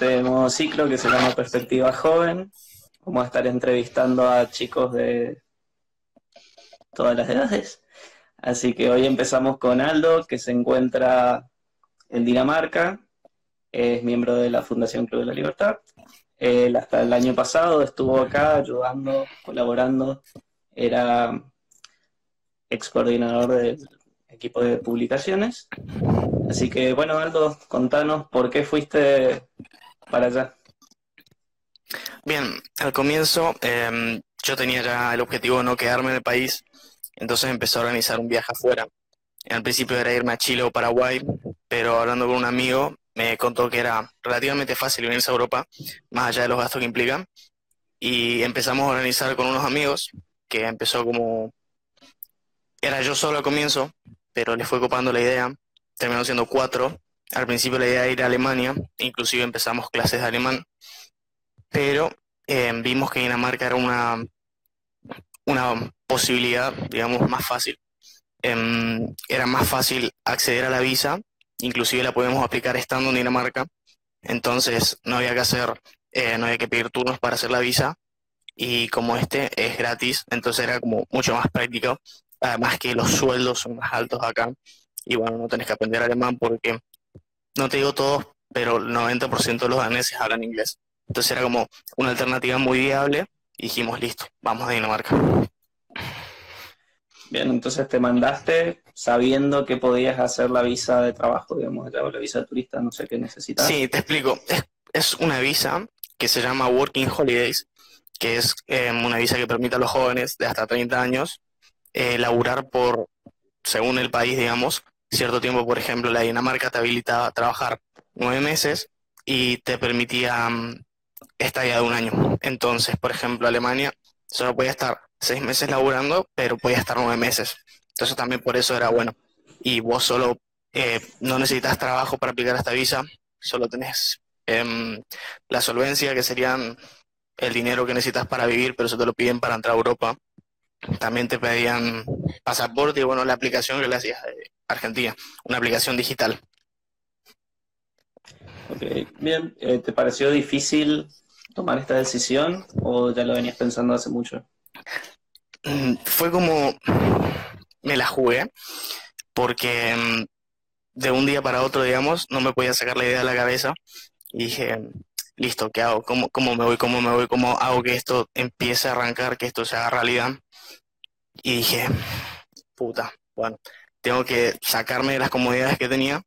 nuevo ciclo que se llama Perspectiva Joven. Vamos a estar entrevistando a chicos de todas las edades. Así que hoy empezamos con Aldo, que se encuentra en Dinamarca, es miembro de la Fundación Club de la Libertad. Él hasta el año pasado estuvo acá ayudando, colaborando, era ex coordinador del equipo de publicaciones. Así que bueno, Aldo, contanos por qué fuiste para allá. Bien, al comienzo em, yo tenía ya el objetivo de no quedarme en el país, entonces empecé a organizar un viaje afuera. Al principio era irme a Chile o Paraguay, pero hablando con un amigo me contó que era relativamente fácil venirse a Europa, más allá de los gastos que implican. Y empezamos a organizar con unos amigos, que empezó como... Era yo solo al comienzo, pero le fue copando la idea. Terminó siendo cuatro. Al principio la idea era ir a Alemania, inclusive empezamos clases de alemán, pero eh, vimos que Dinamarca era una, una posibilidad, digamos, más fácil. Em, era más fácil acceder a la visa inclusive la podemos aplicar estando en Dinamarca, entonces no había que hacer, eh, no había que pedir turnos para hacer la visa, y como este es gratis, entonces era como mucho más práctico, además que los sueldos son más altos acá, y bueno, no tenés que aprender alemán porque, no te digo todos, pero el 90% de los daneses hablan inglés, entonces era como una alternativa muy viable, y dijimos, listo, vamos a Dinamarca. Bien, entonces te mandaste sabiendo que podías hacer la visa de trabajo, digamos, o la visa de turista, no sé qué necesitas. Sí, te explico. Es, una visa que se llama Working Holidays, que es em, una visa que permite a los jóvenes de hasta 30 años eh, laburar por, según el país, digamos, cierto tiempo. Por ejemplo, la Dinamarca te habilitaba a trabajar nueve meses y te permitía um, estadía de un año. Entonces, por ejemplo, Alemania solo podía estar seis meses laburando, pero podía estar nueve meses. Entonces también por eso era bueno. Y vos solo eh, no necesitas trabajo para aplicar esta visa, solo tenés em, la solvencia, que serían el dinero que necesitas para vivir, pero eso te lo piden para entrar a Europa. También te pedían pasaporte y bueno, la aplicación que le hacías de Argentina, una aplicación digital. Ok, bien. Eh, ¿Te pareció difícil tomar esta decisión o ya lo venías pensando hace mucho? Mm, fue como me la jugué porque mm, de un día para otro, digamos, no me podía sacar la idea de la cabeza y dije, listo, ¿qué hago? ¿Cómo, cómo me voy? ¿Cómo me voy? ¿Cómo hago que esto empiece a arrancar, que esto se haga realidad? Y dije, puta, bueno, tengo que sacarme de las comodidades que tenía.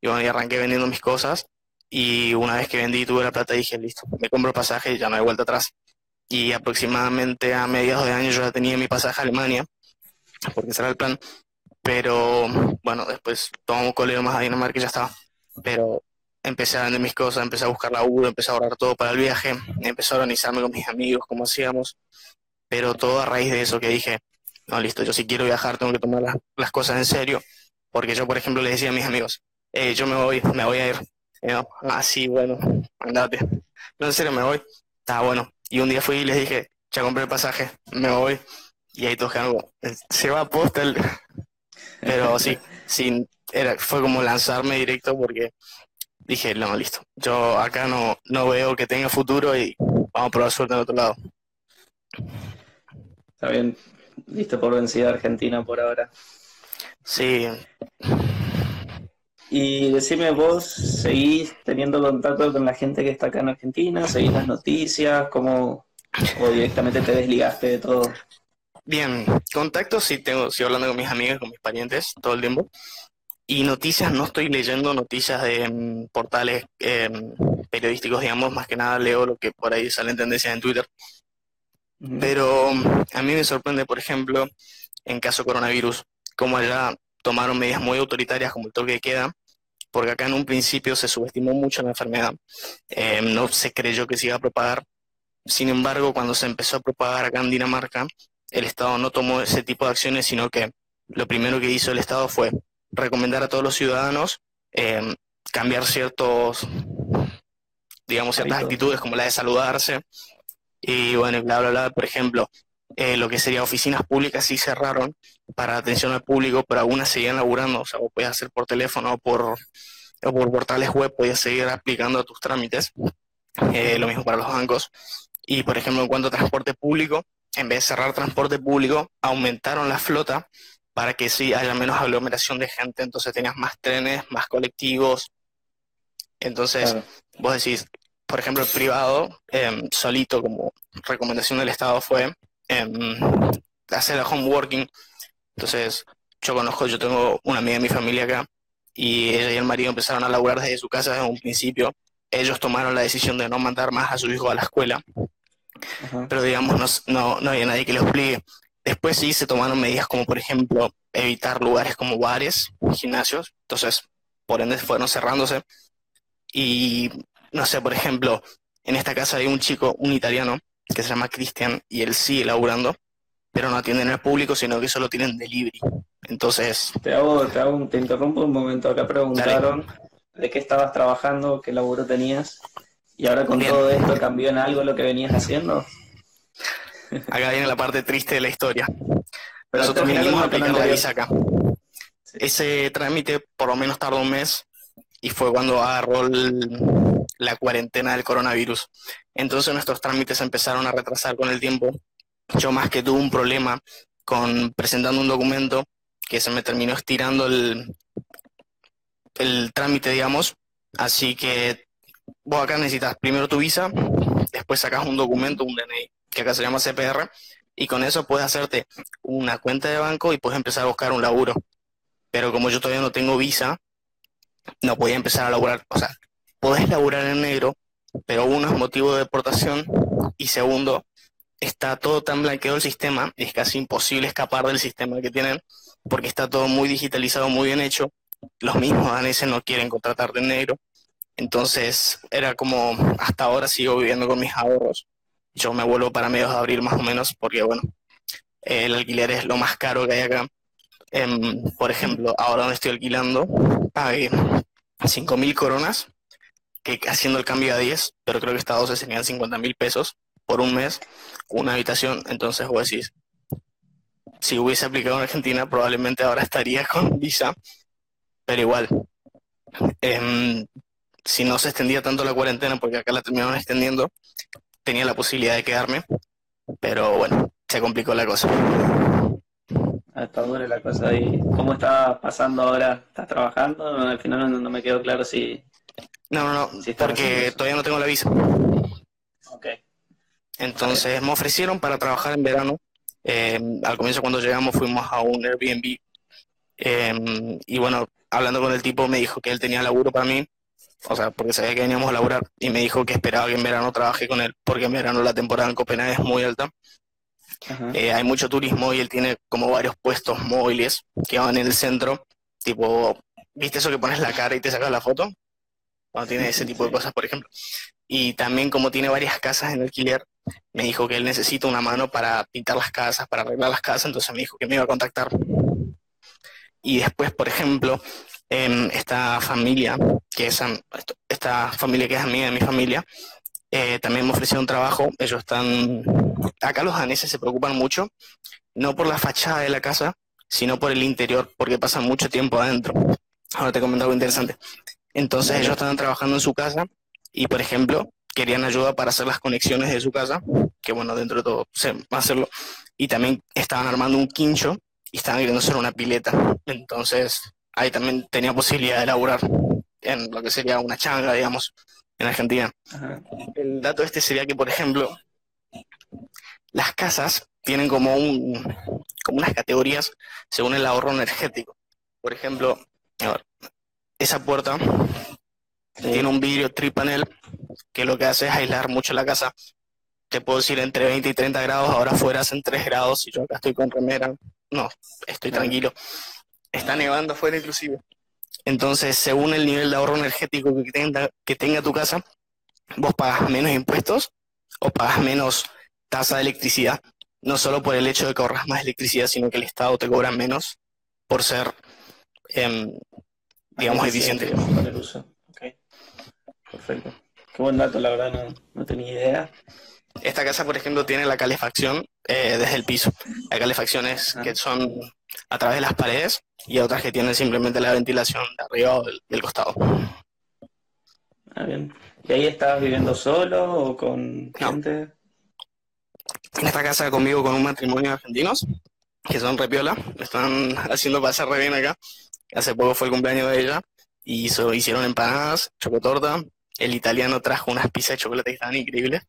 Y bueno, y arranqué vendiendo mis cosas. Y una vez que vendí tuve la plata, dije, listo, me compro pasaje y ya no hay vuelta atrás y aproximadamente a mediados de año yo ya tenía mi pasaje a Alemania, porque ese era el plan, pero bueno, después tomamos colero más a Dinamarca y ya estaba, pero empecé a vender mis cosas, empecé a buscar la U, empecé a ahorrar todo para el viaje, empecé a organizarme con mis amigos, como hacíamos, pero todo a raíz de eso que dije, no, listo, yo si quiero viajar tengo que tomar las, cosas en serio, porque yo, por ejemplo, le decía a mis amigos, eh, yo me voy, me voy a ir, así, ah, bueno, andate, no, en serio, me voy, está bueno, y un día fui y les dije, ya compré el pasaje, me voy. Y ahí todos algo, se va a postal. Pero sí, sí era, fue como lanzarme directo porque dije, no, listo. Yo acá no, no veo que tenga futuro y vamos a probar suerte en otro lado. Está bien, listo por vencida Argentina por ahora. Sí. Y decime, vos seguís teniendo contacto con la gente que está acá en Argentina, seguís las noticias, ¿cómo o directamente te desligaste de todo? Bien, contacto sí tengo, sigo hablando con mis amigos, con mis parientes todo el tiempo. Y noticias, no estoy leyendo noticias de mm, portales em, periodísticos, digamos, más que nada leo lo que por ahí salen tendencias en Twitter. Pero mm, a mí me sorprende, por ejemplo, en caso coronavirus, cómo allá tomaron medidas muy autoritarias como el toque de queda, porque acá en un principio se subestimó mucho la enfermedad, eh, no se creyó que se iba a propagar. Sin embargo, cuando se empezó a propagar acá en Dinamarca, el Estado no tomó ese tipo de acciones, sino que lo primero que hizo el Estado fue recomendar a todos los ciudadanos eh, cambiar ciertos, digamos, ciertas actitudes como la de saludarse y bueno, bla, bla, bla. Por ejemplo, eh, lo que sería oficinas públicas sí cerraron para atención al público, pero algunas seguían laburando, o sea, vos podías hacer por teléfono o por, o por portales web podías seguir aplicando tus trámites. Eh, lo mismo para los bancos. Y por ejemplo, en cuanto a transporte público, en vez de cerrar transporte público, aumentaron la flota para que sí haya menos aglomeración de gente, entonces tenías más trenes, más colectivos. Entonces, vos decís, por ejemplo, el privado, em, solito como recomendación del Estado fue em, hacer el homeworking. Entonces, yo conozco, yo tengo una amiga de mi familia acá y ella y el marido empezaron a laburar desde su casa desde un principio. Ellos tomaron la decisión de no mandar más a su hijo a la escuela, pero digamos, no, no, había nadie que lo explique. Después sí se tomaron medidas como, por ejemplo, evitar lugares como bares, gimnasios, entonces, por ende, fueron cerrándose. Y, no sé, por ejemplo, en esta casa hay un chico, un italiano, que se llama Cristian, y él sigue laburando, pero no atienden al público, sino que solo tienen delivery. Entonces... Te hago, te, hago, te interrumpo un momento. Acá preguntaron de qué estabas trabajando, qué laburo tenías, y ahora con todo esto cambió en algo lo que venías haciendo. Acá viene la parte triste de la historia. Pero Nosotros vinimos aplicando la visa acá. Ese trámite por lo menos tardó un mes y fue cuando agarró la cuarentena del coronavirus. Entonces nuestros trámites empezaron a retrasar con el tiempo. Yo más que tuve un problema con presentando un documento que se me terminó estirando el, el trámite, digamos. Así que vos acá necesitas primero tu visa, después sacas un documento, un DNI, que acá se llama CPR, y con eso puedes hacerte una cuenta de banco y puedes empezar a buscar un laburo. Pero como yo todavía no tengo visa, no podía empezar a laburar. O sea, podés laburar en negro, pero uno es motivo de deportación y segundo, está todo tan blanqueado el sistema, es casi imposible escapar del sistema que tienen, porque está todo muy digitalizado, muy bien hecho. Los mismos daneses no quieren contratarte en negro. Entonces era como, hasta ahora sigo viviendo con mis ahorros. Yo me vuelvo para medios de abril más o menos, porque bueno, el alquiler es lo más caro que hay acá. Em, por ejemplo, ahora donde estoy alquilando, pagué 5.000 coronas, que haciendo el cambio a 10, pero creo que esta 12 serían 50 mil pesos por un mes, una habitación. Entonces vos decís, si hubiese aplicado en Argentina, probablemente ahora estaría con visa, pero igual. Em, si no se extendía tanto la cuarentena, porque acá la terminaron extendiendo, tenía la posibilidad de quedarme, pero bueno, se complicó la cosa. Ah, está dura la cosa ahí. ¿Cómo está pasando ahora? ¿Estás trabajando? Al final no, me quedó claro si... No, no, no, porque todavía no tengo la visa. Ok. Entonces me ofrecieron para trabajar en verano. Eh, al comienzo cuando llegamos fuimos a un Airbnb eh, y bueno, hablando con el tipo me dijo que él tenía laburo para mí o sea, porque sabía que veníamos a laburar y me dijo que esperaba que en verano trabaje con él, porque en verano la temporada en Copenhague es muy alta. Eh, hay mucho turismo y él tiene como varios puestos móviles que van en el centro, tipo, ¿viste eso que pones la cara y te sacas la foto? Cuando tiene ese tipo de cosas, por ejemplo. Y también como tiene varias casas en alquiler, me dijo que él necesita una mano para pintar las casas, para arreglar las casas, entonces me dijo que me iba a contactar. Y después, por ejemplo, esta familia, que es esta familia que es amiga de mi familia, eh, también me ofrecieron un trabajo. Ellos están, acá los daneses se preocupan mucho, no por la fachada de la casa, sino por el interior, porque pasan mucho tiempo adentro. Ahora te comento algo interesante. Entonces ellos estaban trabajando en su casa y, por ejemplo, querían ayuda para hacer las conexiones de su casa, que bueno, dentro de todo se va a hacerlo, y también estaban armando un quincho y estaban queriendo hacer una pileta. Entonces ahí también tenía posibilidad de laburar en lo que sería una changa, digamos, en Argentina. El dato este sería que, por ejemplo, las casas tienen como, un, como unas categorías según el ahorro energético. Por ejemplo, esa puerta tiene un vidrio tripanel que lo que hace es aislar mucho la casa. Te puedo decir entre 20 y 30 grados, ahora fuera hacen 3 grados y yo acá estoy con remera. No, estoy tranquilo está nevando afuera inclusive. Entonces, según el nivel de ahorro energético que tenga, que tenga tu casa, vos pagas menos impuestos o pagas menos tasa de electricidad, no solo por el hecho de que ahorras más electricidad, sino que el Estado te cobra menos por ser, em, digamos, eficiente. El uso. Perfecto. Qué buen dato, la verdad, no, tenía idea. Esta casa, por ejemplo, tiene la calefacción eh, desde el piso. La calefacción es ah. que son a través de las paredes y otras que tienen simplemente la ventilación de arriba o del, costado. Ah, bien. ¿Y ahí estabas viviendo solo o con gente? En esta casa conmigo con un matrimonio de argentinos que son repiola, me están haciendo pasar re bien acá. Hace poco fue el cumpleaños de ella y hizo, hicieron empanadas, chocotorta. El italiano trajo unas pizzas de chocolate que estaban increíbles.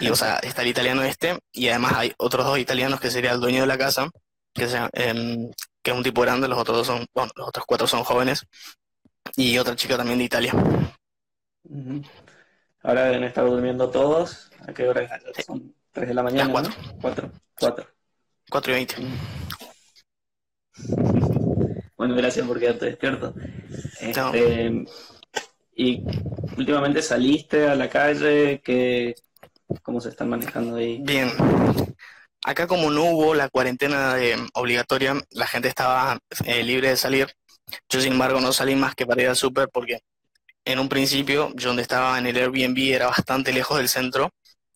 Y o sea, está el italiano este, y además hay otros dos italianos que sería el dueño de la casa, que, sea, em, que es un tipo grande, los otros dos son, bueno, los otros cuatro son jóvenes, y otra chica también de Italia. Ahora deben estar durmiendo todos. ¿A qué hora son? ¿Tres de la mañana? cuatro. Cuatro. Cuatro. Cuatro y veinte. Bueno, gracias por quedarte despierto. Este, y últimamente saliste a la calle, que ¿cómo se están manejando ahí? Bien. Acá como no hubo la cuarentena obligatoria, la gente estaba eh, libre de salir. Yo sin embargo no salí más que para ir al súper porque en un principio yo donde estaba en el Airbnb era bastante lejos del centro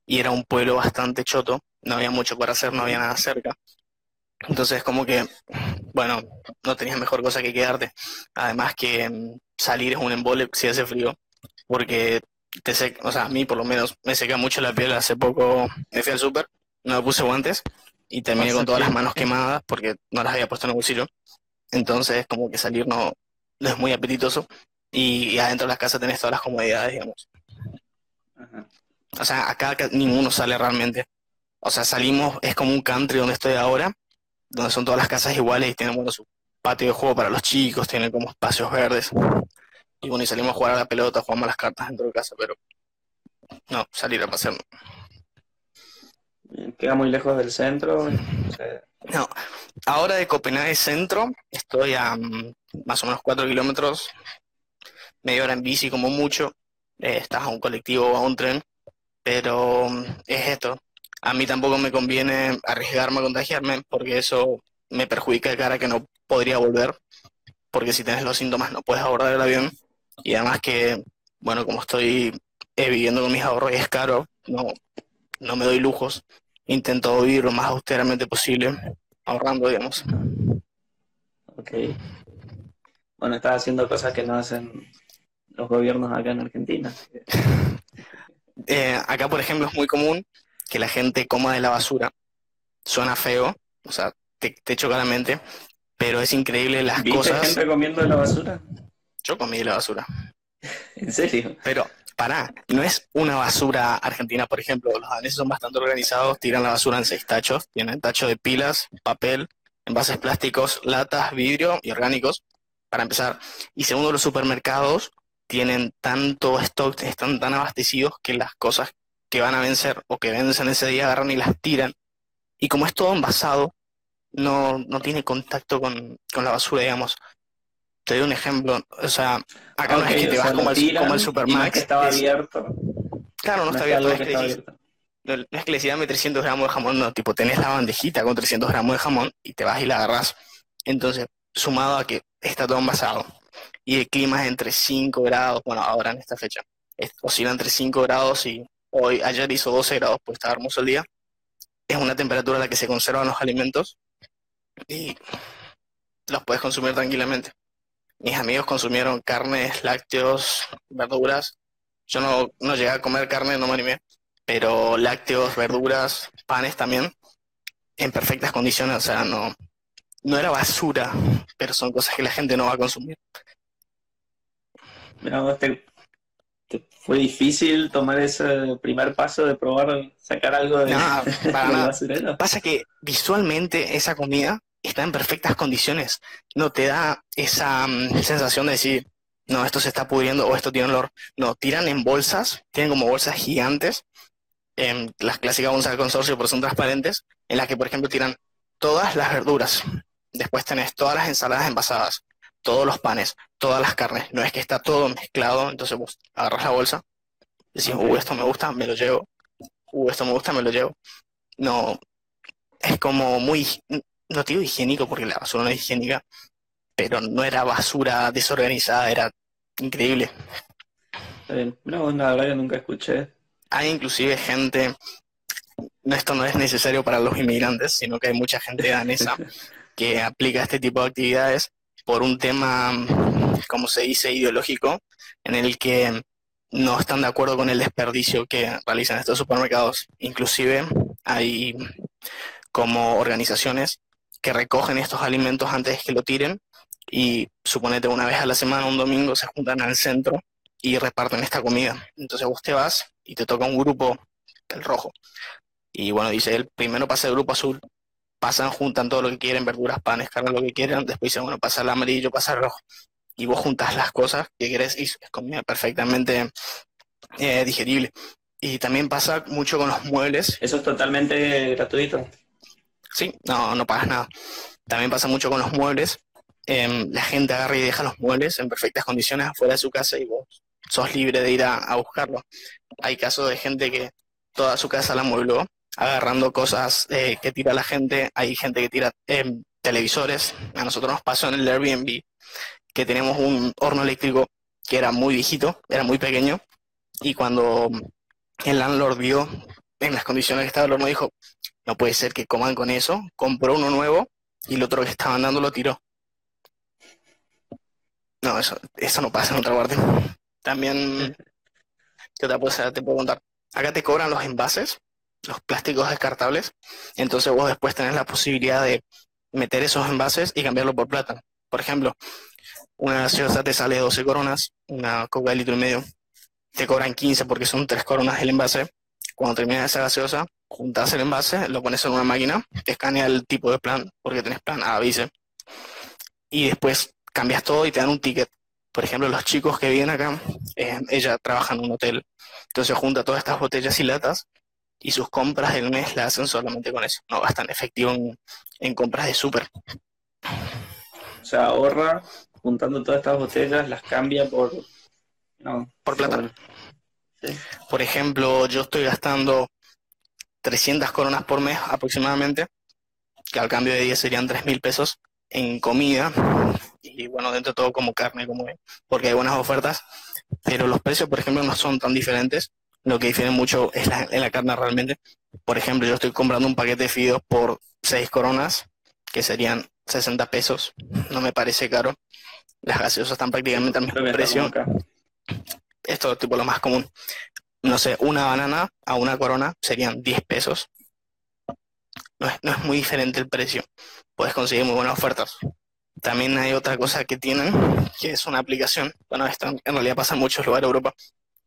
y era un pueblo bastante choto, no había mucho para hacer, no había nada cerca. Entonces como que, bueno, no tenías mejor cosa que quedarte. Además que mm, salir es un embole si hace frío, porque te seca, o sea, a mí por lo menos me seca mucho la piel. Hace poco me fui al súper, no puse guantes y terminé con todas las manos quemadas porque no las había puesto en el bolsillo. Entonces como que salir no, es muy apetitoso y, adentro de las casas tenés todas las comodidades, digamos. O sea, acá ninguno sale realmente. O sea, salimos, es como un country donde estoy ahora, donde son todas las casas iguales y tienen, bueno, su patio de juego para los chicos, tienen como espacios verdes. Y bueno, y salimos a jugar a la pelota, jugamos las cartas dentro de casa, pero no, salir a pasear ¿Queda muy lejos del centro? No, ahora de Copenhague Centro estoy a mm, más o menos 4 kilómetros, media hora en bici como mucho, eh, estás a un colectivo o a un tren, pero mm, es esto, a mí tampoco me conviene arriesgarme a contagiarme porque eso me perjudica de cara que no podría volver, porque si tienes los síntomas no puedes abordar el avión y además que, bueno, como estoy eh, viviendo con mis ahorros y es caro, no, no me doy lujos, intento vivir lo más austeramente posible, ahorrando, digamos. Ok. Bueno, estás haciendo cosas que no hacen los gobiernos acá en Argentina. Eh, acá, por ejemplo, es muy común que la gente coma de la basura. Suena feo, o sea, te, te choca la mente, pero es increíble las ¿Viste cosas. gente comiendo de la basura? Yo comí de la basura. ¿En serio? Pero, pará, no es una basura argentina, por ejemplo. Los daneses son bastante organizados, tiran la basura en seis tachos. Tienen tacho de pilas, papel, envases plásticos, latas, vidrio y orgánicos, para empezar. Y segundo, los supermercados tienen tanto stock, están tan abastecidos que las cosas que van a vencer o que vencen ese día agarran y las tiran. Y como es todo envasado, no, no tiene contacto con, la basura, digamos. Te doy un ejemplo, o sea, acá no es que te vas como, el, como el Supermax. estaba abierto. Claro, no, está abierto, es que, No es que le dame 300 gramos de jamón, no, tipo, tenés la bandejita con 300 gramos de jamón y te vas y la agarras. Entonces, sumado a que está todo envasado y el clima es entre 5 grados, bueno, ahora en esta fecha, oscila entre 5 grados y Hoy, ayer hizo 12 grados, pues estaba hermoso el día. Es una temperatura a la que se conservan los alimentos y los puedes consumir tranquilamente. Mis amigos consumieron carnes, lácteos, verduras. Yo no, no llegué a comer carne, no me animé, pero lácteos, verduras, panes también, en perfectas condiciones, o sea, no, no era basura, pero son cosas que la gente no va a consumir. Mira, este, fue difícil tomar ese primer paso de probar sacar algo de, no, Pasa que visualmente esa comida está en perfectas condiciones. No te da esa mm, sensación de decir, no, esto se está pudriendo o esto tiene olor. No, tiran en bolsas, tienen como bolsas gigantes, en las clásicas bolsas de consorcio, pero son transparentes, en las que, por ejemplo, tiran todas las verduras. Después tenés todas las ensaladas envasadas, todos los panes, todas las carnes. No es que está todo mezclado, entonces agarras la bolsa, decís, uh, esto me gusta, me lo llevo. Uh, esto me gusta, me lo llevo. No, es como muy, no te digo higiénico porque la basura no es higiénica, pero no era basura desorganizada, era increíble. No, la verdad que nunca escuché. Hay inclusive gente, esto no es necesario para los inmigrantes, sino que hay mucha gente danesa que aplica este tipo de actividades por un tema, como se dice, ideológico, en el que no están de acuerdo con el desperdicio que realizan estos supermercados. Inclusive hay como organizaciones que recogen estos alimentos antes que lo tiren y suponete una vez a la semana, un domingo, se juntan al centro y reparten esta comida. Entonces vos te vas y te toca un grupo, el rojo. Y bueno, dice él, primero pasa el grupo azul, pasan, juntan todo lo que quieren, verduras, panes, carne, lo que quieran, después dice, bueno, pasa el amarillo, pasa el rojo. Y vos juntas las cosas que querés y es comida perfectamente eh, digerible. Y también pasa mucho con los muebles. ¿Eso es totalmente gratuito? Sí, no, no pagas nada. También pasa mucho con los muebles. Em, la gente agarra y deja los muebles en perfectas condiciones afuera de su casa y vos sos libre de ir a, a buscarlo. Hay casos de gente que toda su casa la muebló agarrando cosas eh, que tira la gente. Hay gente que tira em, televisores. A nosotros nos pasó en el Airbnb que tenemos un horno eléctrico que era muy viejito, era muy pequeño. Y cuando el landlord vio en las condiciones que estaba el horno, dijo, no puede ser que coman con eso. Compró uno nuevo y el otro que estaban dando lo tiró. No, eso, eso no pasa en otra parte. También, ¿qué te puedo contar? Acá te cobran los envases, los plásticos descartables. Entonces vos después tenés la posibilidad de meter esos envases y cambiarlo por plata. Por ejemplo, una gaseosa te sale 12 coronas, una coca de litro y medio, te cobran 15 porque son 3 coronas el envase. Cuando terminas esa gaseosa, juntas el envase, lo pones en una máquina, te escanea el tipo de plan, porque tenés plan A, B, y después cambias todo y te dan un ticket. Por ejemplo, los chicos que vienen acá, eh, ella trabaja en un hotel, entonces junta todas estas botellas y latas y sus compras del mes las hacen solamente con eso. No gastan efectivo en, compras de súper. O sea, ahorra juntando todas estas botellas, las cambia por... No, por plata. Por ejemplo, yo estoy gastando 300 coronas por mes aproximadamente, que al cambio de 10 serían 3 mil pesos en comida y bueno, dentro de todo como carne, como porque hay buenas ofertas, pero los precios, por ejemplo, no son tan diferentes. Lo que difiere mucho es la, en la carne realmente. Por ejemplo, yo estoy comprando un paquete de fideos por 6 coronas, que serían 60 pesos. No me parece caro. Las gaseosas están prácticamente al mismo precio. Esto es tipo lo más común. No sé, una banana a una corona serían 10 pesos. No es, no es muy diferente el precio. Puedes conseguir muy buenas ofertas. También hay otra cosa que tienen, que es una aplicación. Bueno, esto en realidad pasa en muchos lugares de Europa,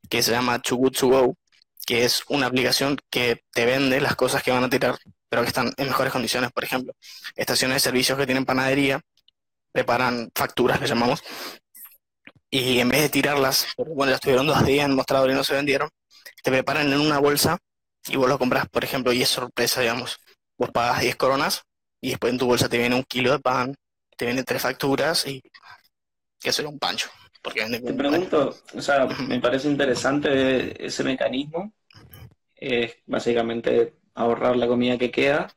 que se llama Too To Go, que es una aplicación que te vende las cosas que van a tirar, pero que están en mejores condiciones. Por ejemplo, estaciones de servicios que tienen panadería, preparan facturas, le llamamos, y en vez de tirarlas, bueno, ya estuvieron dos días en mostrador y no se vendieron, te preparan en una bolsa y vos lo compras, por ejemplo, y es sorpresa, digamos. Vos pagas 10 coronas y después en tu bolsa te viene un kilo de pan, te vienen tres facturas y que será un pancho. Porque te pregunto, o sea, me parece interesante ese mecanismo. Es básicamente ahorrar la comida que queda.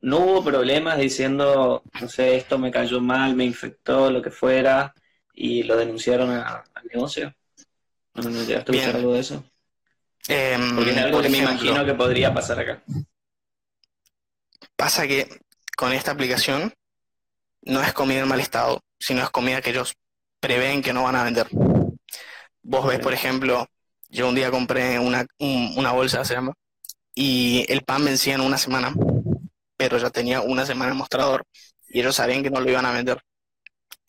No hubo problemas diciendo, no sé, esto me cayó mal, me infectó, lo que fuera, y lo denunciaron al negocio. ¿No, no llegaste a algo de eso? Em, Porque es algo que me imagino que podría pasar acá. Pasa que con esta aplicación no es comida en mal estado, sino es comida que ellos prevén que no van a vender. Vos ves, por ejemplo, yo un día compré una, una bolsa, se llama, y el pan vencía en una semana, pero ya tenía una semana en mostrador y ellos sabían que no lo iban a vender.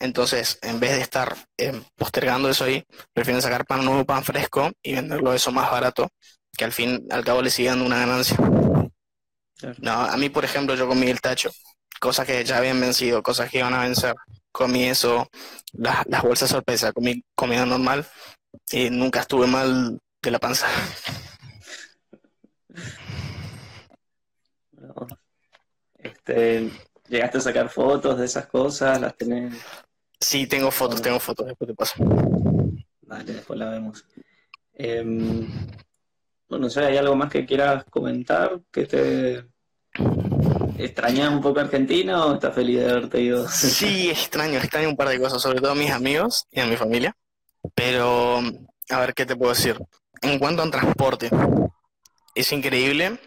Entonces, en vez de estar eh, postergando eso ahí, prefieren sacar pan nuevo, pan fresco y venderlo eso más barato, que al fin al cabo le sigue dando una ganancia. No, a mí, por ejemplo, yo comí el tacho cosas que ya habían vencido, cosas que iban a vencer. Comí eso, las, bolsas sorpresa, comí comida normal y nunca estuve mal de la panza. Este, ¿Llegaste a sacar fotos de esas cosas? ¿Las tenés? Sí, tengo fotos, tengo fotos, después te paso. Vale, después la vemos. Em, bueno, no ¿hay algo más que quieras comentar que te ¿Extrañas un poco Argentina o estás feliz de haberte ido? Sí, extraño, extraño un par de cosas, sobre todo a mis amigos y a mi familia. Pero, a ver, ¿qué te puedo decir? En cuanto al transporte, es increíble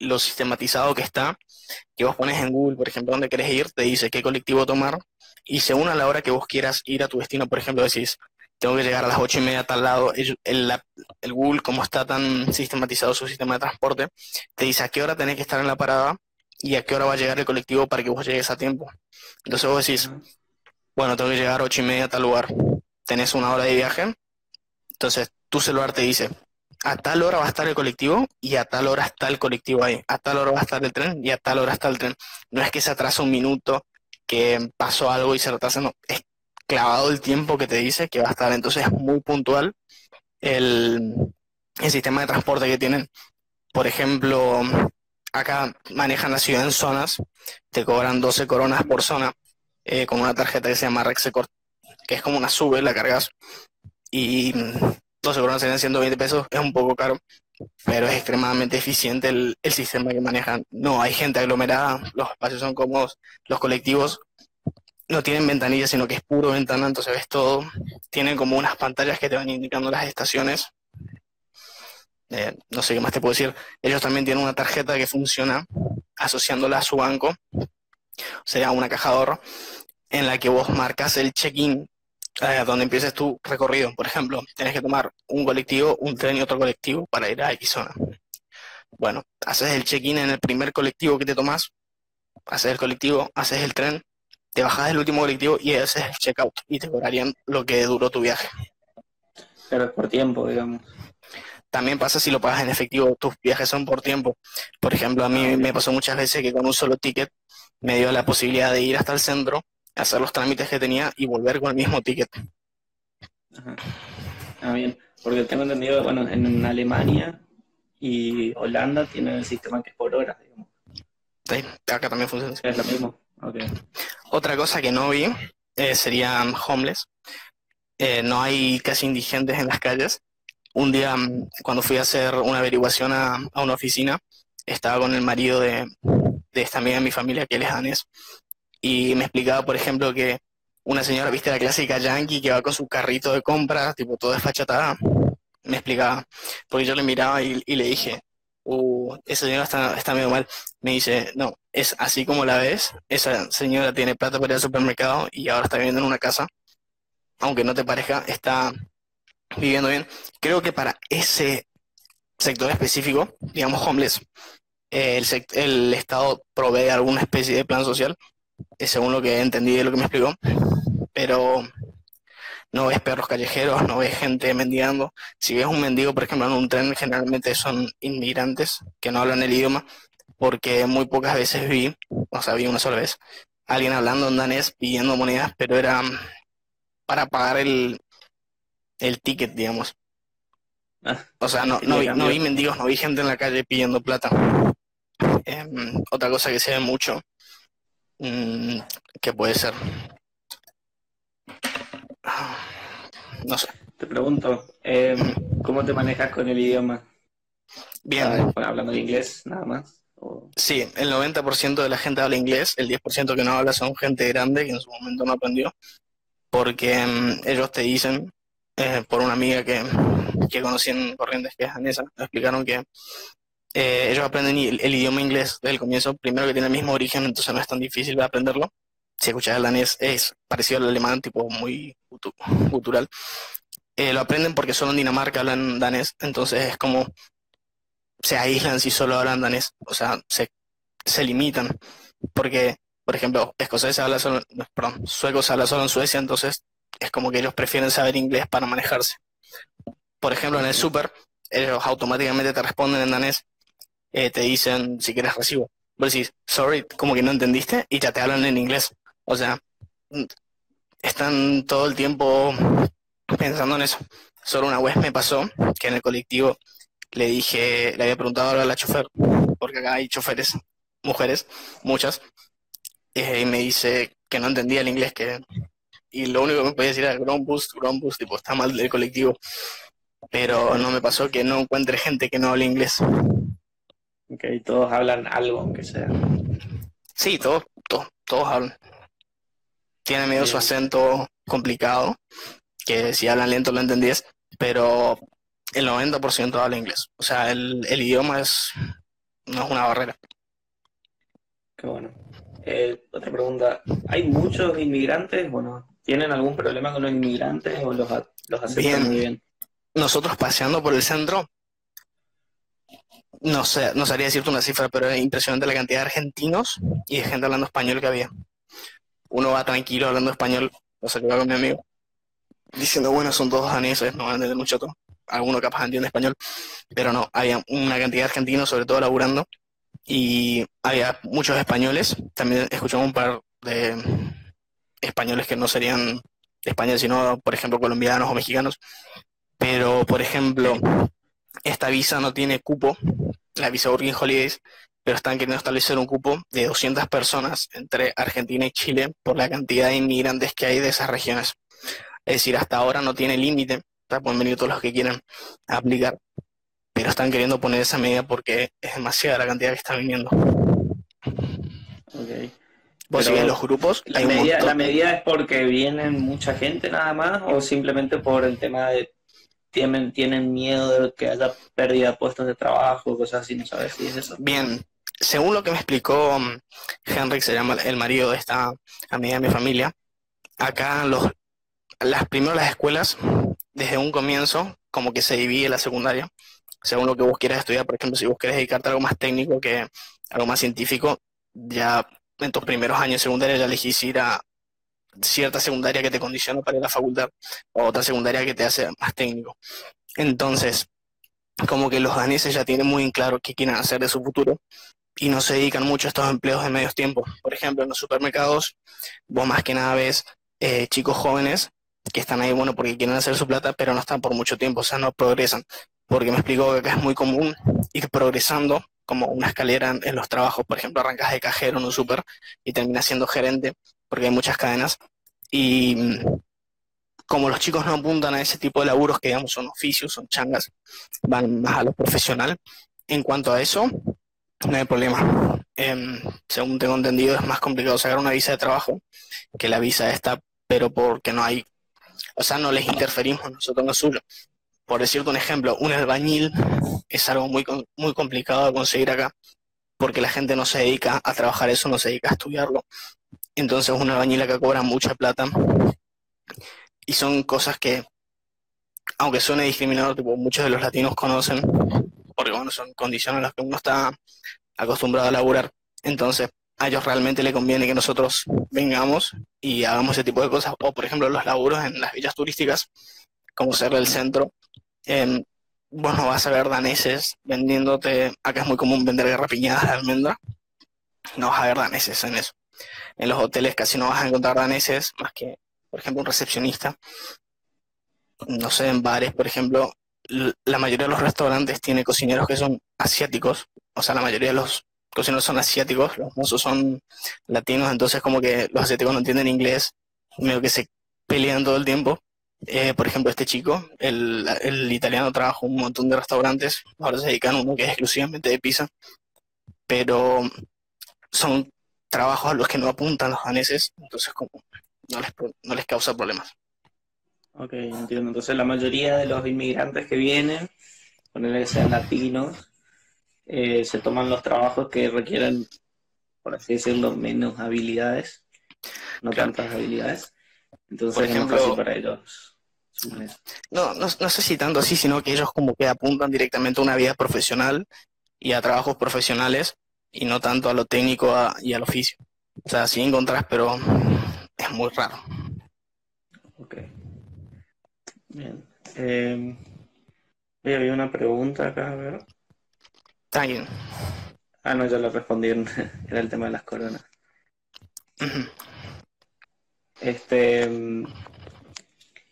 lo sistematizado que está, que vos pones en Google, por ejemplo, dónde querés ir, te dice qué colectivo tomar, y según a la hora que vos quieras ir a tu destino, por ejemplo, decís, tengo que llegar a las ocho y media a tal lado, el, el, Google, como está tan sistematizado su sistema de transporte, te dice a qué hora tenés que estar en la parada y a qué hora va a llegar el colectivo para que vos llegues a tiempo. Entonces vos decís, bueno, tengo que llegar a ocho y media a tal lugar, tenés una hora de viaje, entonces tu celular te dice, a tal hora va a estar el colectivo y a tal hora está el colectivo ahí, a tal hora va a estar el tren y a tal hora está el tren. No es que se atrasa un minuto, que pasó algo y se retrasa, no, es clavado el tiempo que te dice que va a estar. Entonces es muy puntual el, el sistema de transporte que tienen. Por ejemplo, acá manejan la ciudad en zonas, te cobran 12 coronas por zona eh, con una tarjeta que se llama Rexecort, que es como una sube, la cargas y 12 coronas serían 120 pesos, es un poco caro, pero es extremadamente eficiente el, el sistema que manejan. No hay gente aglomerada, los espacios son cómodos, los colectivos no tienen ventanillas, sino que es puro ventana, entonces ves todo. Tienen como unas pantallas que te van indicando las estaciones. Eh, no sé qué más te puedo decir. Ellos también tienen una tarjeta que funciona asociándola a su banco, o sea, una caja de en la que vos marcas el check-in eh, donde empieces tu recorrido. Por ejemplo, tienes que tomar un colectivo, un tren y otro colectivo para ir a X zona. Bueno, haces el check-in en el primer colectivo que te tomas, haces el colectivo, haces el tren, te bajas del último colectivo y haces el checkout y te cobrarían lo que duró tu viaje. Pero es por tiempo, digamos. También pasa si lo pagas en efectivo, tus viajes son por tiempo. Por ejemplo, a mí me pasó muchas veces que con un solo ticket me dio la posibilidad de ir hasta el centro, hacer los trámites que tenía y volver con el mismo ticket. Ajá. Ah, bien. Porque tengo entendido, bueno, en Alemania y Holanda tienen el sistema que es por horas, digamos. Sí, acá también funciona. Es lo mismo. Otra cosa que no vi eh, serían homeless. Eh, no hay casi indigentes en las calles. Un día, mm, cuando fui a hacer una averiguación a, una oficina, estaba con el marido de, esta amiga de mi familia, que él es danés, y me explicaba, por ejemplo, que una señora, viste, la clásica yankee que va con su carrito de compras, tipo todo desfachatada, me explicaba, porque yo le miraba y le dije, uh, esa señora está, está medio mal. Me dice, no, es así como la ves, esa señora tiene plata para ir al supermercado y ahora está viviendo en una casa, aunque no te parezca, está viviendo bien. Creo que para ese sector específico, digamos homeless, el, el Estado provee alguna especie de plan social, según lo que entendí de lo que me explicó, pero no ves perros callejeros, no ves gente mendigando. Si ves un mendigo, por ejemplo, en un tren, generalmente son inmigrantes que no hablan el idioma, porque muy pocas veces vi, o sea, vi una sola vez, alguien hablando en danés pidiendo monedas, pero era para pagar el, el ticket, digamos. Ah, o sea, no, no, vi, mendigos, no vi gente en la calle pidiendo plata. Em, otra cosa que se ve mucho, mm, que puede ser no sé. Te pregunto, eh, ¿cómo te manejas con el idioma? Bien. ¿Hablando inglés nada más? Sí, el 90% de la gente habla inglés, el 10% que no habla son gente grande que en su momento no aprendió, porque mm, ellos te dicen, eh, por una amiga que, que conocí en Corrientes, que es danesa, me explicaron que eh, ellos aprenden el, el, idioma inglés desde el comienzo, primero que tiene el mismo origen, entonces no es tan difícil de aprenderlo, si escuchas el danés, es parecido al alemán, tipo muy cultural. Eh, lo aprenden porque solo en Dinamarca hablan danés, entonces es como se aíslan si solo hablan danés, o sea, se, se limitan, porque, por ejemplo, escoceses habla solo, perdón, suecos hablan solo en Suecia, entonces es como que ellos prefieren saber inglés para manejarse. Por ejemplo, en el super, ellos automáticamente te responden en danés, eh, te dicen si quieres recibo. Vos decís, sorry, como que no entendiste, y ya te hablan en inglés. O sea, están todo el tiempo pensando en eso. Solo una vez me pasó que en el colectivo le dije, le había preguntado a la chofer, porque acá hay choferes, mujeres, muchas, y me dice que no entendía el inglés, que y lo único que me podía decir era ground boost, tipo, está mal del colectivo. Pero no me pasó que no encuentre gente que no hable inglés. Ok, todos hablan algo, aunque sea. Sí, todos, todos, todos hablan tiene medio su acento complicado, que si hablan lento lo entendías, pero el 90% habla inglés. O sea, el, idioma es no es una barrera. Qué bueno. Eh, otra pregunta, ¿hay muchos inmigrantes? Bueno, ¿tienen algún problema con los inmigrantes o los, los aceptan muy bien? Nosotros paseando por el centro, no sé, no sabría decirte una cifra, pero es impresionante la cantidad de argentinos y de gente hablando español que había. Uno va tranquilo hablando español, o sea, que va con mi amigo, diciendo, bueno, son todos daneses, no van a entender mucho todo. Alguno capaz entiende español, pero no, había una cantidad de argentinos, sobre todo laburando, y había muchos españoles. También escuchamos un par de españoles que no serían España, sino, por ejemplo, colombianos o mexicanos. Pero, por ejemplo, esta visa no tiene cupo, la visa Working Holidays, pero están queriendo establecer un cupo de 200 personas entre Argentina y Chile por la cantidad de inmigrantes que hay de esas regiones. Es decir, hasta ahora no tiene límite, pueden venir todos los que quieran aplicar, pero están queriendo poner esa medida porque es demasiada la cantidad que está viniendo. Okay. Vos en los grupos. La, medida, ¿La medida es porque vienen mucha gente nada más o simplemente por el tema de tienen, tienen miedo de que haya pérdida de puestos de trabajo, cosas así, no sabes si es eso. Bien, según lo que me explicó um, Henrik, se llama el marido de esta amiga de mi familia, acá los, las primeras las escuelas, desde un comienzo, como que se divide la secundaria, según lo que vos quieras estudiar, por ejemplo, si vos querés dedicarte a algo más técnico que algo más científico, ya en tus primeros años de secundaria ya elegís ir a cierta secundaria que te condiciona para ir a la facultad o otra secundaria que te hace más técnico. Entonces, como que los daneses ya tienen muy claro qué quieren hacer de su futuro y no se dedican mucho a estos empleos de medios tiempos. Por ejemplo, en los supermercados, vos más que nada ves eh, chicos jóvenes que están ahí, bueno, porque quieren hacer su plata, pero no están por mucho tiempo, o sea, no progresan. Porque me explicó que es muy común ir progresando como una escalera en, los trabajos. Por ejemplo, arrancas de cajero en un super y terminas siendo gerente, porque hay muchas cadenas. Y mm, como los chicos no apuntan a ese tipo de laburos que digamos son oficios, son changas, van más a lo profesional. En cuanto a eso, no hay problema. Em, según tengo entendido, es más complicado sacar una visa de trabajo que la visa esta, pero porque no hay, o sea, no les interferimos nosotros en lo suyo. Por decirte un ejemplo, un albañil es algo muy, muy complicado de conseguir acá, porque la gente no se dedica a trabajar eso, no se dedica a estudiarlo. Entonces, un albañil acá cobra mucha plata y son cosas que, aunque suene discriminado, tipo, muchos de los latinos conocen, porque bueno, son condiciones en las que uno está acostumbrado a laburar. Entonces, a ellos realmente le conviene que nosotros vengamos y hagamos ese tipo de cosas. O, por ejemplo, los laburos en las villas turísticas, como ser el centro. Bueno, vas a ver daneses vendiéndote, acá es muy común vender garrapiñadas de almendra. No vas a ver daneses en eso. En los hoteles casi no vas a encontrar daneses, más que, por ejemplo, un recepcionista. No sé, en bares, por ejemplo, la mayoría de los restaurantes tiene cocineros que son asiáticos, o sea, la mayoría de los cocineros son asiáticos, los mozos son latinos, entonces como que los asiáticos no entienden inglés, medio que se pelean todo el tiempo. Eh, por ejemplo, este chico, el, el italiano trabaja un montón de restaurantes, ahora se dedican a uno que es exclusivamente de pizza, pero son trabajos a los que no apuntan los daneses, entonces como no les, no les causa problemas. Ok, entiendo. Entonces la mayoría de los inmigrantes que vienen, ponerle que sean latinos, eh, se toman los trabajos que requieren, por así decirlo, menos habilidades, no tantas habilidades. Entonces por ejemplo, es más fácil para ellos. No, no, no sé si tanto así, sino que ellos como que apuntan directamente a una vida profesional y a trabajos profesionales y no tanto a lo técnico y al oficio. O sea, sí encontrás, pero es muy raro. Ok. Bien. Eh, había una pregunta acá, a ver. Está Ah, no, ya la respondieron. Era el tema de las coronas. Este.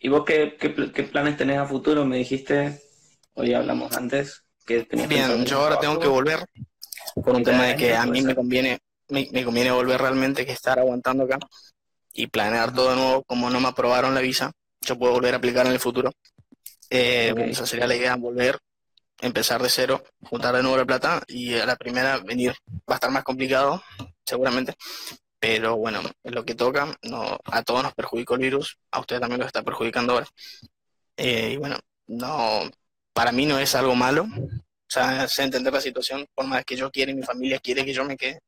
¿Y vos qué, qué, planes tenés a futuro? Me dijiste, hoy hablamos antes, que tenías Bien, yo ahora tengo que volver por un tema de que a mí me conviene, me, conviene volver realmente que estar aguantando acá y planear todo de nuevo, como no me aprobaron la visa, yo puedo volver a aplicar en el futuro. Eh, esa sería la idea, volver, empezar de cero, juntar de nuevo la plata y a la primera venir. Va a estar más complicado, seguramente, pero bueno, lo que toca, no, a todos nos perjudicó el virus, a usted también lo está perjudicando ahora. Eh, y bueno, no, para mí no es algo malo, sea, sé entender la situación, por más que yo quiera y mi familia quiere que yo me quede,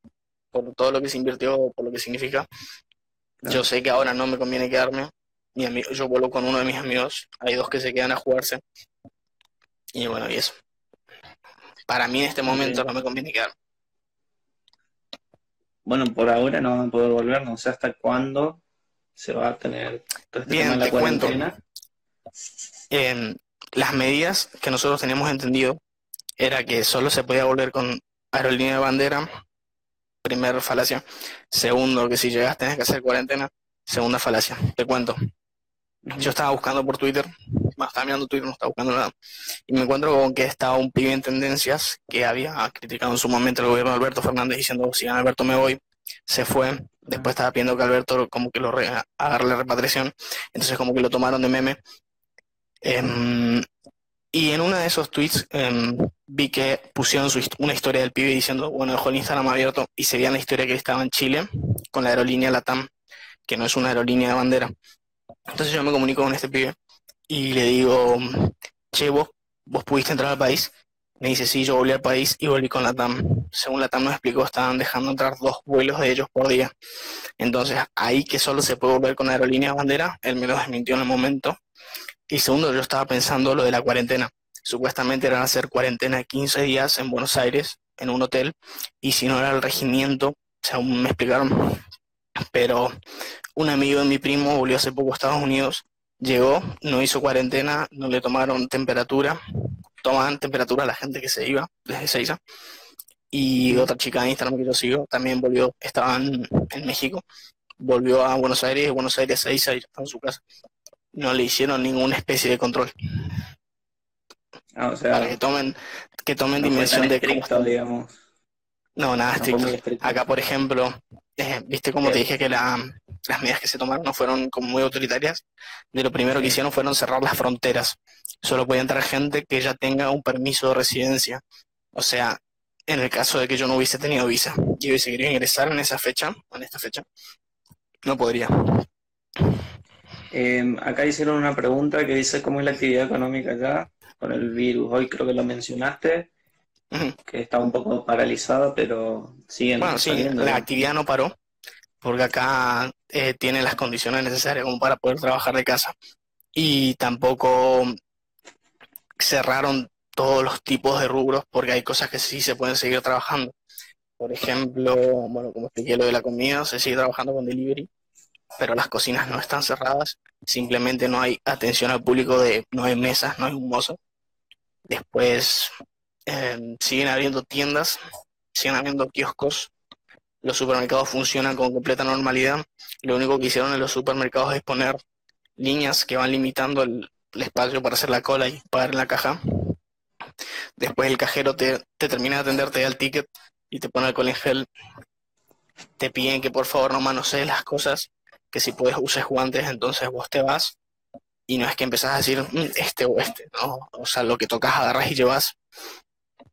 por todo lo que se invirtió, por lo que significa. Yo sé que ahora no me conviene quedarme. Mi amigo, yo vuelvo con uno de mis amigos, hay dos que se quedan a jugarse. Y bueno, y eso. Para mí en este momento no me conviene quedarme. Bueno, por ahora no van a poder volver, no sé hasta cuándo se va a tener todo este Bien, te cuento. las medidas que nosotros teníamos entendido era que solo se podía volver con aerolínea de bandera, primera falacia. Segundo, que si llegas tenés que hacer cuarentena. Segunda falacia. Te cuento. Yo estaba buscando por Twitter, estaba mirando Twitter, no estaba buscando nada, y me encuentro con que estaba un pibe en tendencias que había criticado en su momento el gobierno de Alberto Fernández diciendo, si gana Alberto me voy, se fue, después estaba pidiendo que Alberto como que lo re, agarre la repatriación, entonces como que lo tomaron de meme. Em, y en uno de esos tweets em, vi que pusieron una historia del pibe diciendo, bueno, dejó el Instagram abierto y se veía la historia que estaba en Chile con la aerolínea Latam, que no es una aerolínea de bandera. Entonces yo me comunico con este pibe y le digo, che, vos, vos pudiste entrar al país. Me dice, sí, yo volví al país y volví con la TAM. Según la TAM nos explicó, estaban dejando entrar dos vuelos de ellos por día. Entonces, ahí que solo se puede volver con aerolínea bandera, él me lo desmintió en el momento. Y segundo, yo estaba pensando lo de la cuarentena. Supuestamente eran hacer cuarentena 15 días en Buenos Aires, en un hotel, y si no era el regimiento, según me explicaron. Pero un amigo de mi primo volvió hace poco a Estados Unidos, llegó, no hizo cuarentena, no le tomaron temperatura, tomaban temperatura a la gente que se iba desde Seiza. Y otra chica de Instagram que yo sigo también volvió, estaba en, México, volvió a Buenos Aires, de Buenos Aires a Seiza y en su casa. No le hicieron ninguna especie de control. Ah, para que tomen, que tomen dimensión de digamos. No, nada estricto. Acá, por ejemplo, eh, viste como te dije que las medidas que se tomaron no fueron como muy autoritarias. De lo primero que hicieron fueron cerrar las fronteras. Solo podía entrar gente que ya tenga un permiso de residencia. O sea, en el caso de que yo no hubiese tenido visa y hubiese querido ingresar en esa fecha, en esta fecha, no podría. Em, acá hicieron una pregunta que dice cómo es la actividad económica allá con el virus. Hoy creo que lo mencionaste que está un poco paralizado, pero siguen. Bueno, sí, la actividad no paró, porque acá eh, tiene las condiciones necesarias como para poder trabajar de casa. Y tampoco cerraron todos los tipos de rubros, porque hay cosas que sí se pueden seguir trabajando. Por ejemplo, bueno, como expliqué lo de la comida, se sigue trabajando con delivery, pero las cocinas no están cerradas, simplemente no hay atención al público de, no hay mesas, no hay un mozo. Después Em, siguen habiendo tiendas, siguen habiendo kioscos, los supermercados funcionan con completa normalidad. Lo único que hicieron en los supermercados es poner líneas que van limitando el, espacio para hacer la cola y pagar en la caja. Después el cajero te, termina de atender, te da el ticket y te pone alcohol en gel. Te piden que por favor no manosees las cosas, que si puedes uses guantes, entonces vos te vas. Y no es que empezás a decir mm, este o este, ¿no? O sea, lo que tocas agarras y llevas.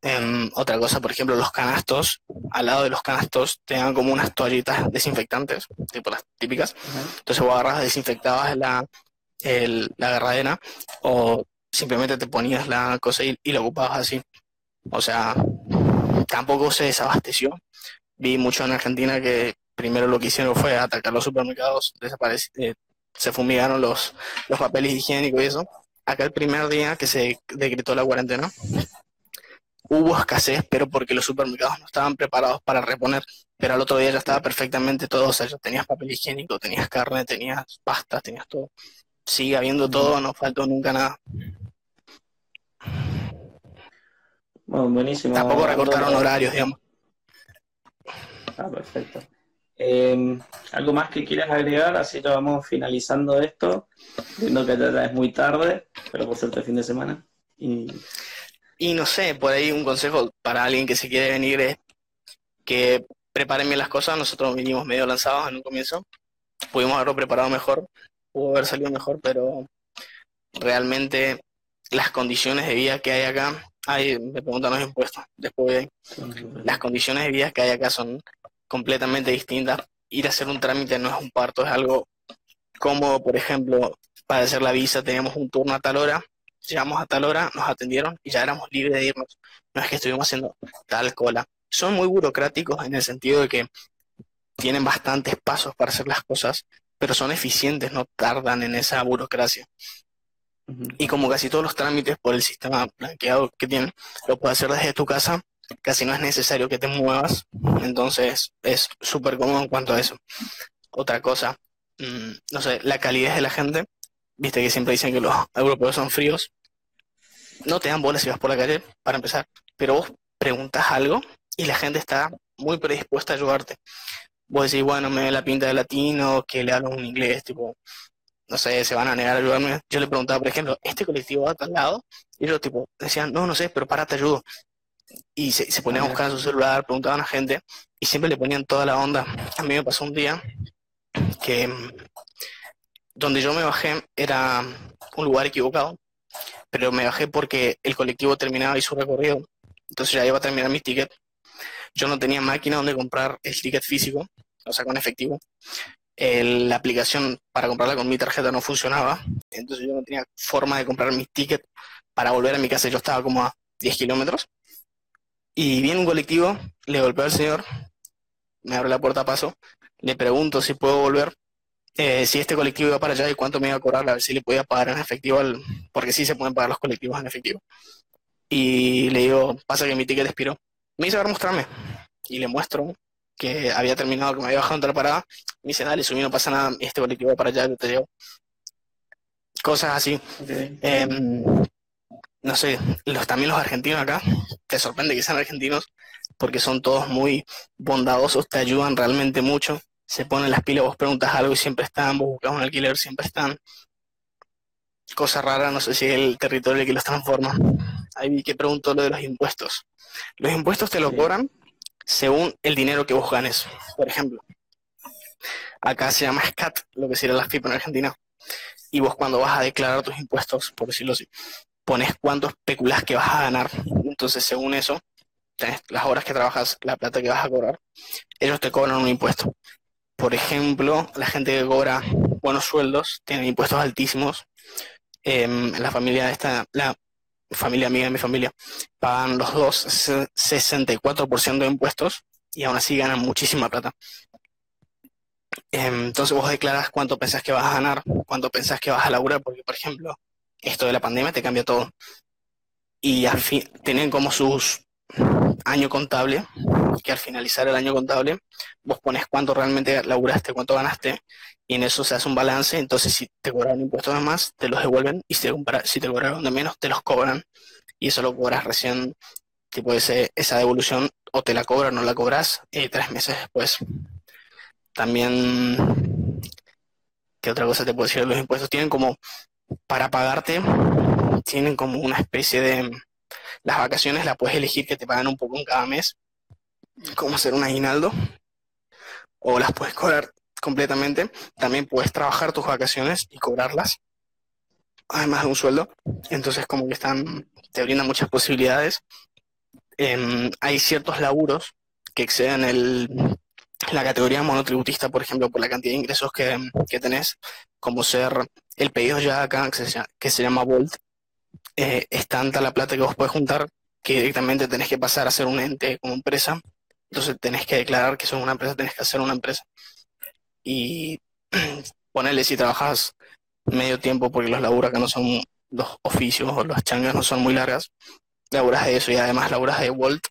Em, otra cosa, por ejemplo, los canastos, al lado de los canastos tengan como unas toallitas desinfectantes, tipo las típicas. Entonces vos agarras, desinfectabas la, la agarradera o simplemente te ponías la cosa y, y, lo ocupabas así. O sea, tampoco se desabasteció. Vi mucho en Argentina que primero lo que hicieron fue atacar los supermercados, eh, se fumigaron los, los papeles higiénicos y eso. Acá el primer día que se decretó la cuarentena, hubo escasez, pero porque los supermercados no estaban preparados para reponer. Pero al otro día ya estaba perfectamente todo. O sea, ya tenías papel higiénico, tenías carne, tenías pastas, tenías todo. Sigue habiendo todo, no faltó nunca nada. Bueno, buenísimo. Tampoco recortaron horarios, digamos. Ah, perfecto. Em, ¿Algo más que quieras agregar? Así ya vamos finalizando esto. Viendo que ya es muy tarde, pero por suerte fin de semana. Y y no sé, por ahí un consejo para alguien que se quiere venir es que preparen bien las cosas. Nosotros vinimos medio lanzados en un comienzo. Pudimos haberlo preparado mejor, pudo haber salido mejor, pero realmente las condiciones de vida que hay acá, hay, me preguntan los impuestos, después las condiciones de vida que hay acá son completamente distintas. Ir a hacer un trámite no es un parto, es algo cómodo, por ejemplo, para hacer la visa tenemos un turno a tal hora, llegamos a tal hora, nos atendieron y ya éramos libres de irnos. No es que estuvimos haciendo tal cola. Son muy burocráticos en el sentido de que tienen bastantes pasos para hacer las cosas, pero son eficientes, no tardan en esa burocracia. Y como casi todos los trámites por el sistema blanqueado que tienen, lo puedes hacer desde tu casa, casi no es necesario que te muevas, entonces es súper cómodo en cuanto a eso. Otra cosa, mm, no sé, la calidez de la gente, viste que siempre dicen que los europeos son fríos, no te dan bolas si vas por la calle, para empezar, pero vos preguntas algo y la gente está muy predispuesta a ayudarte. Vos decís, bueno, me ve la pinta de latino, que le hablo un inglés, tipo, no sé, se van a negar a ayudarme. Yo le preguntaba, por ejemplo, ¿este colectivo va a tal lado? Y ellos tipo, decían, no, no sé, pero para, te ayudo. Y se, se ponían a buscar en su celular, preguntaban a gente, y siempre le ponían toda la onda. A mí me pasó un día que mm, donde yo me bajé era un lugar equivocado, pero me bajé porque el colectivo terminaba y su recorrido, entonces ya iba a terminar mi ticket. Yo no tenía máquina donde comprar el ticket físico, o sea, con efectivo. La aplicación para comprarla con mi tarjeta no funcionaba, entonces yo no tenía forma de comprar mi ticket para volver a mi casa, yo estaba como a 10 kilómetros, y viene un colectivo, le golpeo al señor, me abre la puerta a paso, le pregunto si puedo volver, eh, si este colectivo iba para allá y cuánto me iba a cobrar, a ver si le podía pagar en efectivo, porque sí se pueden pagar los colectivos en efectivo. Y le digo, pasa que mi ticket expiró. Me a ver, mostrarme. Y le muestro que había terminado, que me había bajado en otra parada, me dice, dale, subí, no pasa nada, este colectivo para allá, yo te llevo. Cosas así. Em, no sé, los, también los argentinos acá, te sorprende que sean argentinos, porque son todos muy bondadosos, te ayudan realmente mucho, se ponen las pilas, vos preguntas algo y siempre están, vos buscas un alquiler, siempre están. Cosa rara, no sé si es el territorio que los transforma. Ahí vi que preguntó lo de los impuestos. Los impuestos te lo cobran según el dinero que vos ganes. Por ejemplo, acá se llama SCAT, lo que sería la FIP en Argentina. Y vos cuando vas a declarar tus impuestos, por decirlo así, pones cuántos peculás que vas a ganar. Entonces, según eso, las horas que trabajas, la plata que vas a cobrar, ellos te cobran un impuesto. Por ejemplo, la gente que cobra buenos sueldos tiene impuestos altísimos. Em, la familia esta, la familia amiga de mi familia, pagan los dos 64% de impuestos y aún así ganan muchísima plata. Em, entonces vos declaras cuánto pensás que vas a ganar, cuánto pensás que vas a laburar, porque por ejemplo, esto de la pandemia te cambia todo. Y al fin, tienen como sus año contable, que al finalizar el año contable, vos pones cuánto realmente laburaste, cuánto ganaste, y en eso se hace un balance, entonces si te cobraron impuestos de más, te los devuelven, y si te, si cobraron de menos, te los cobran, y eso lo cobras recién, tipo ese, esa devolución, o te la cobran o no la cobras eh, tres meses después. También, ¿qué otra cosa te puedo decir? Los impuestos tienen como, para pagarte, tienen como una especie de, las vacaciones las puedes elegir que te pagan un poco en cada mes, como hacer un aguinaldo, o las puedes cobrar completamente. También puedes trabajar tus vacaciones y cobrarlas, además de un sueldo. Entonces como que están, te brindan muchas posibilidades. Em, hay ciertos laburos que exceden el, la categoría monotributista, por ejemplo, por la cantidad de ingresos que, que tenés, como ser el pedido ya acá, que se, llama Volt, eh, es tanta la plata que vos podés juntar que directamente tenés que pasar a ser un ente como empresa. Entonces tenés que declarar que sos una empresa, tenés que hacer una empresa y ponerle si trabajas medio tiempo porque los laburas que no son los oficios o las changas no son muy largas, laburas de eso y además laburas de Walt.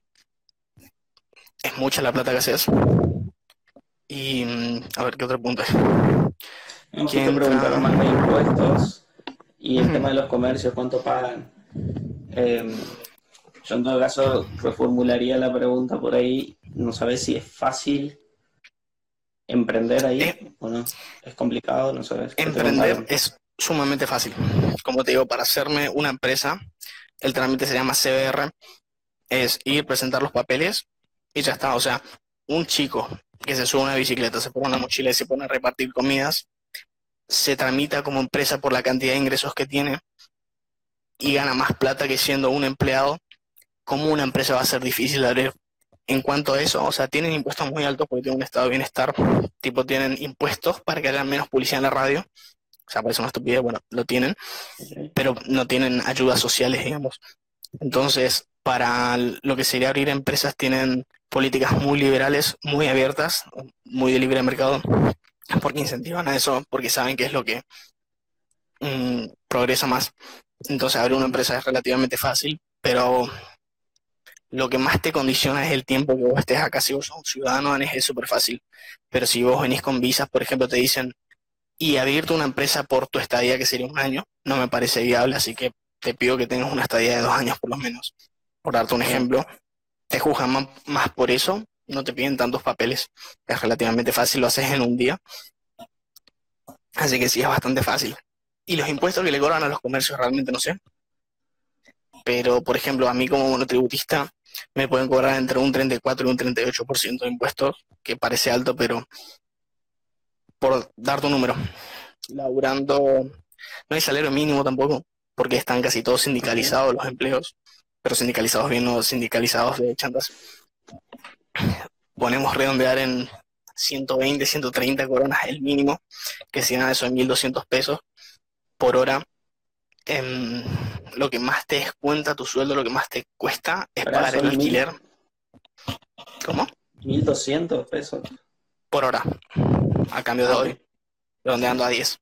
Es mucha la plata que haces. Y a ver qué otro punto es. ¿Quién preguntaron más de impuestos y el tema de los comercios, cuánto pagan. Eh, yo en todo caso reformularía la pregunta por ahí, no sabes si es fácil emprender ahí eh, o no. Es complicado, no sabes. Emprender es sumamente fácil. Como te digo, para hacerme una empresa, el trámite se llama CBR, es ir, presentar los papeles y ya está. O sea, un chico que se sube a una bicicleta, se pone una mochila y se pone a repartir comidas, se tramita como empresa por la cantidad de ingresos que tiene y gana más plata que siendo un empleado, ¿cómo una empresa va a ser difícil de abrir? En cuanto a eso, o sea, tienen impuestos muy altos porque tienen un estado de bienestar, tipo tienen impuestos para que haya menos publicidad en la radio O sea, parece una estupidez, bueno, lo tienen, pero no tienen ayudas sociales, digamos. Entonces, para lo que sería abrir empresas, tienen políticas muy liberales, muy abiertas, muy de libre mercado, porque incentivan a eso, porque saben que es lo que mm, progresa más. Entonces, abrir una empresa es relativamente fácil, pero lo que más te condiciona es el tiempo que vos estés acá. Si vos sos un ciudadano es súper fácil. Pero si vos venís con visas, por ejemplo, te dicen, y abrirte una empresa por tu estadía, que sería un año, no me parece viable, así que te pido que tengas una estadía de dos años por lo menos. Por darte un ejemplo, te juzgan más, por eso, no te piden tantos papeles, es relativamente fácil, lo haces en un día. Así que sí, es bastante fácil. Y los impuestos que le cobran a los comercios realmente no sé. Pero, por ejemplo, a mí como monotributista me pueden cobrar entre un 34 y un 38% de impuestos, que parece alto, pero por darte un número, laburando, no hay salario mínimo tampoco, porque están casi todos sindicalizados los empleos, pero sindicalizados bien, no sindicalizados de chantas. Ponemos redondear en 120, 130 coronas el mínimo, que si nada eso en 1200 pesos por hora. En lo que más te descuenta tu sueldo, lo que más te cuesta es pagar el alquiler. ¿Cómo? 1200 pesos. Por hora a cambio de ah, hoy, redondeando a 10.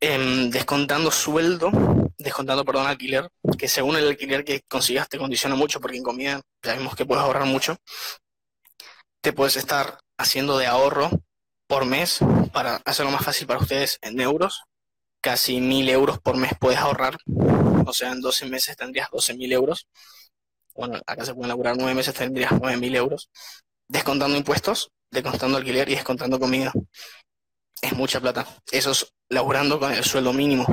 Em, descontando sueldo, descontando, perdón, alquiler, que según el alquiler que consigas te condiciona mucho, porque en comida sabemos que puedes ahorrar mucho, te puedes estar haciendo de ahorro por mes para hacerlo más fácil para ustedes en euros. Casi mil euros por mes puedes ahorrar. O sea, en 12 meses tendrías 12 mil euros. Bueno, acá se pueden laburar 9 meses, tendrías 9 mil euros. Descontando impuestos, descontando alquiler y descontando comida. Es mucha plata. Eso es laburando con el sueldo mínimo.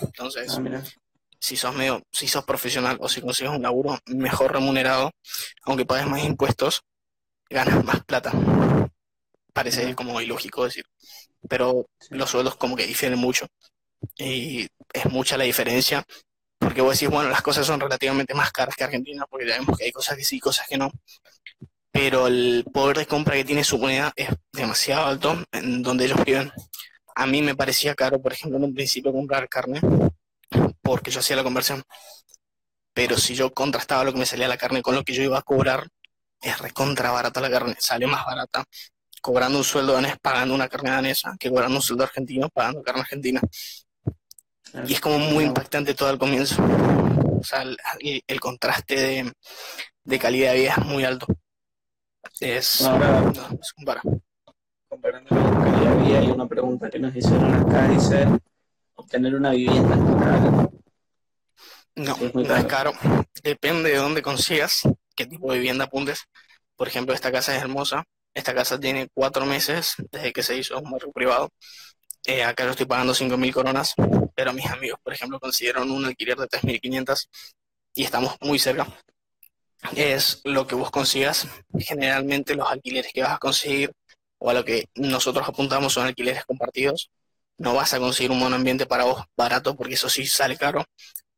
Entonces, ah, si sos medio, si sos profesional o si consigues un laburo mejor remunerado, aunque pagues más impuestos, ganas más plata. Parece como ilógico decir. Pero los sueldos como que difieren mucho. Y es mucha la diferencia. Porque vos decís, bueno, las cosas son relativamente más caras que Argentina, porque ya vemos que hay cosas que sí, cosas que no pero el poder de compra que tiene su moneda es demasiado alto en donde ellos viven. A mí me parecía caro, por ejemplo, en un principio comprar carne, porque yo hacía la conversión. Pero si yo contrastaba lo que me salía la carne con lo que yo iba a cobrar, es recontra barata la carne, sale más barata cobrando un sueldo danés pagando una carne danesa que cobrando un sueldo argentino pagando carne argentina. Y es como muy impactante todo al comienzo. O sea, el, contraste de, de calidad de vida es muy alto. Es, Ahora, comparando con calidad de vida, hay una pregunta que nos hicieron acá, dice, ¿obtener una vivienda es caro? No, no es caro. Depende de dónde consigas, qué tipo de vivienda apuntes. Por ejemplo, esta casa es hermosa. Esta casa tiene cuatro meses desde que se hizo un barrio privado. Eh, acá yo estoy pagando 5.000 coronas, pero mis amigos, por ejemplo, consiguieron un alquiler de 3.500 y estamos muy cerca es lo que vos consigas. Generalmente los alquileres que vas a conseguir o a lo que nosotros apuntamos son alquileres compartidos. No vas a conseguir un monoambiente para vos barato porque eso sí sale caro.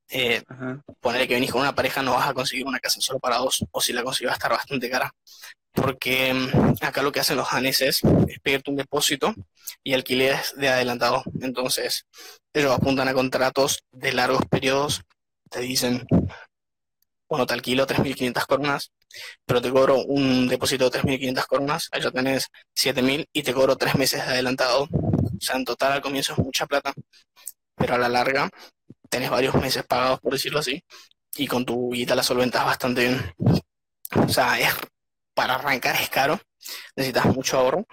Eh, ponerle que venís con una pareja no vas a conseguir una casa solo para dos o si la consigues va a estar bastante cara. Porque mm, acá lo que hacen los janeses es pedirte un depósito y alquileres de adelantado. Entonces ellos apuntan a contratos de largos periodos. Te dicen, bueno, te alquilo 3.500 coronas, pero te cobro un depósito de 3.500 coronas, allá tenés 7.000 y te cobro tres meses de adelantado. O sea, en total al comienzo es mucha plata, pero a la larga tenés varios meses pagados, por decirlo así, y con tu guita la solventas bastante bien. O sea, es, para arrancar es caro, necesitas mucho ahorro,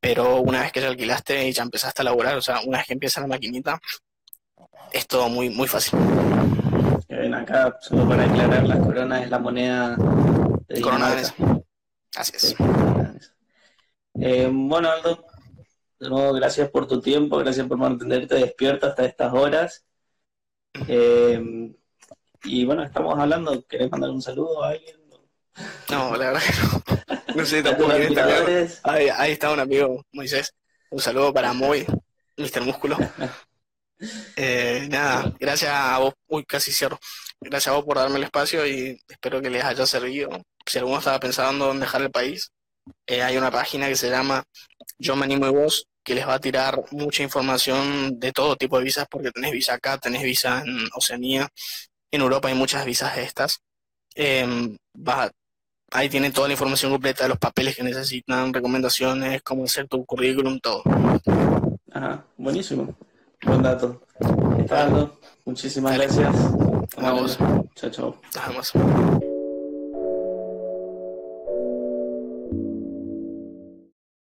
pero una vez que ya alquilaste y ya empezaste a laburar, o sea, una vez que empieza la maquinita, es todo muy, muy fácil ven acá, solo para aclarar, la corona es la moneda de Corona Así es. Eh, bueno, Aldo, de nuevo, gracias por tu tiempo, gracias por mantenerte despierto hasta estas horas. Eh, y bueno, estamos hablando, ¿querés mandar un saludo a alguien? No, la verdad que no. No sé tampoco. ahí, ahí está un amigo, Moisés. Un saludo para Moy, Mr. Músculo. Eh, nada, gracias a vos, uy, casi cierro. Gracias a vos por darme el espacio y espero que les haya servido. Si alguno estaba pensando en dejar el país, eh, hay una página que se llama Yo me animo y vos, que les va a tirar mucha información de todo tipo de visas, porque tenés visa acá, tenés visa en Oceanía, en Europa hay muchas visas estas. Em, ahí tienen toda la información completa de los papeles que necesitan, recomendaciones, cómo hacer tu currículum, todo. Ajá, buenísimo. Buen dato. Muchísimas gracias. Vamos. Chao, chao.